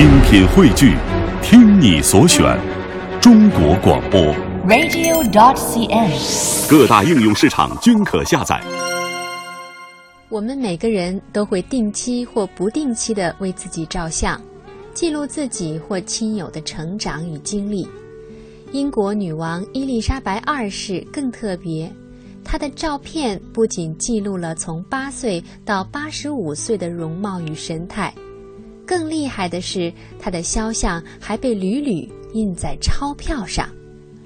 精品汇聚，听你所选，中国广播。radio.dot.cn，。各大应用市场均可下载。我们每个人都会定期或不定期的为自己照相，记录自己或亲友的成长与经历。英国女王伊丽莎白二世更特别，她的照片不仅记录了从八岁到八十五岁的容貌与神态，更厉害的是，她的肖像还被屡屡印在钞票上，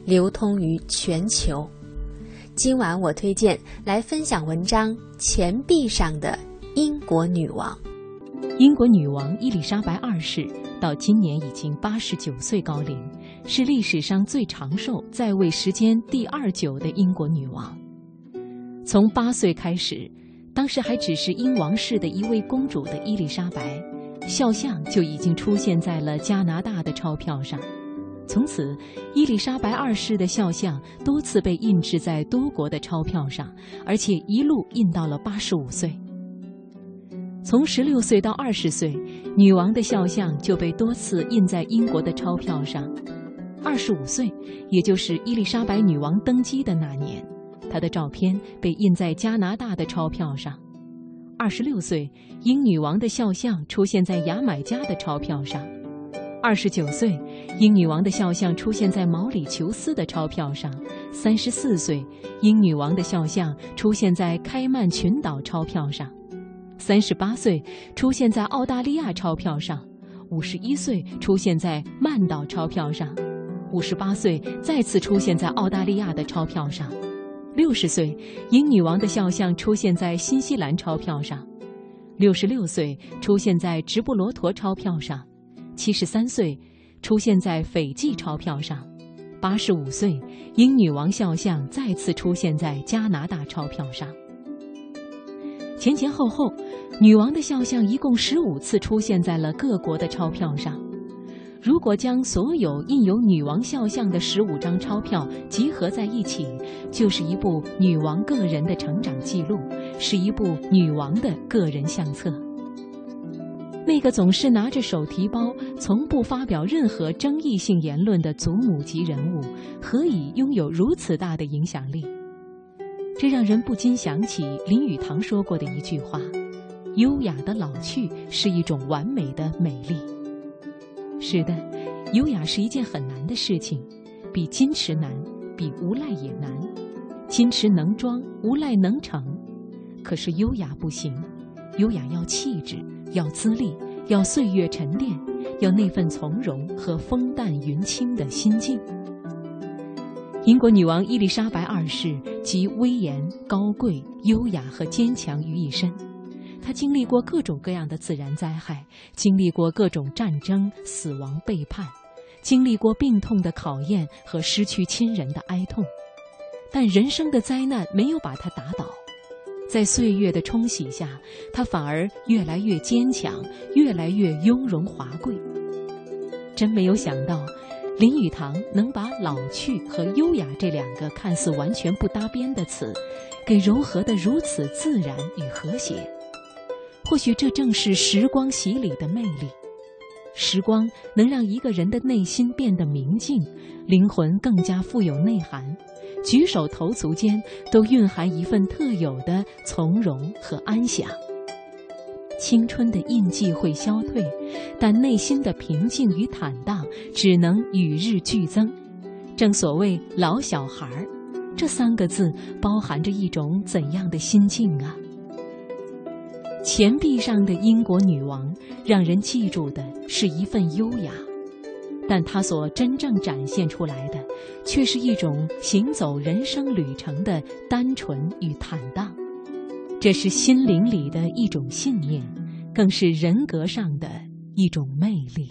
流通于全球。今晚我推荐来分享文章《钱币上的英国女王》。英国女王伊丽莎白二世到今年已经八十九岁高龄，是历史上最长寿、在位时间第二久的英国女王。从八岁开始，当时还只是英王室的一位公主的伊丽莎白，肖像就已经出现在了加拿大的钞票上。从此，伊丽莎白二世的肖像多次被印制在多国的钞票上，而且一路印到了八十五岁。从十六岁到二十岁，女王的肖像就被多次印在英国的钞票上。二十五岁，也就是伊丽莎白女王登基的那年，她的照片被印在加拿大的钞票上。二十六岁，英女王的肖像出现在牙买加的钞票上。二十九岁，英女王的肖像出现在毛里求斯的钞票上；三十四岁，英女王的肖像出现在开曼群岛钞票上；三十八岁，出现在澳大利亚钞票上；五十一岁，出现在曼岛钞票上；五十八岁，再次出现在澳大利亚的钞票上；六十岁，英女王的肖像出现在新西兰钞票上；六十六岁，出现在直布罗陀钞票上。七十三岁，出现在斐济钞票上；八十五岁，英女王肖像再次出现在加拿大钞票上。前前后后，女王的肖像一共十五次出现在了各国的钞票上。如果将所有印有女王肖像的十五张钞票集合在一起，就是一部女王个人的成长记录，是一部女王的个人相册。那个总是拿着手提包、从不发表任何争议性言论的祖母级人物，何以拥有如此大的影响力？这让人不禁想起林语堂说过的一句话：“优雅的老去是一种完美的美丽。”是的，优雅是一件很难的事情，比矜持难，比无赖也难。矜持能装，无赖能成，可是优雅不行，优雅要气质。要资历，要岁月沉淀，要那份从容和风淡云轻的心境。英国女王伊丽莎白二世集威严、高贵、优雅和坚强于一身。他经历过各种各样的自然灾害，经历过各种战争、死亡、背叛，经历过病痛的考验和失去亲人的哀痛。但人生的灾难没有把他打倒。在岁月的冲洗下，他反而越来越坚强，越来越雍容华贵。真没有想到，林语堂能把“老去”和“优雅”这两个看似完全不搭边的词，给糅合得如此自然与和谐。或许这正是时光洗礼的魅力。时光能让一个人的内心变得明净，灵魂更加富有内涵。举手投足间都蕴含一份特有的从容和安详。青春的印记会消退，但内心的平静与坦荡只能与日俱增。正所谓“老小孩儿”，这三个字包含着一种怎样的心境啊？钱币上的英国女王，让人记住的是一份优雅。但她所真正展现出来的，却是一种行走人生旅程的单纯与坦荡。这是心灵里的一种信念，更是人格上的一种魅力。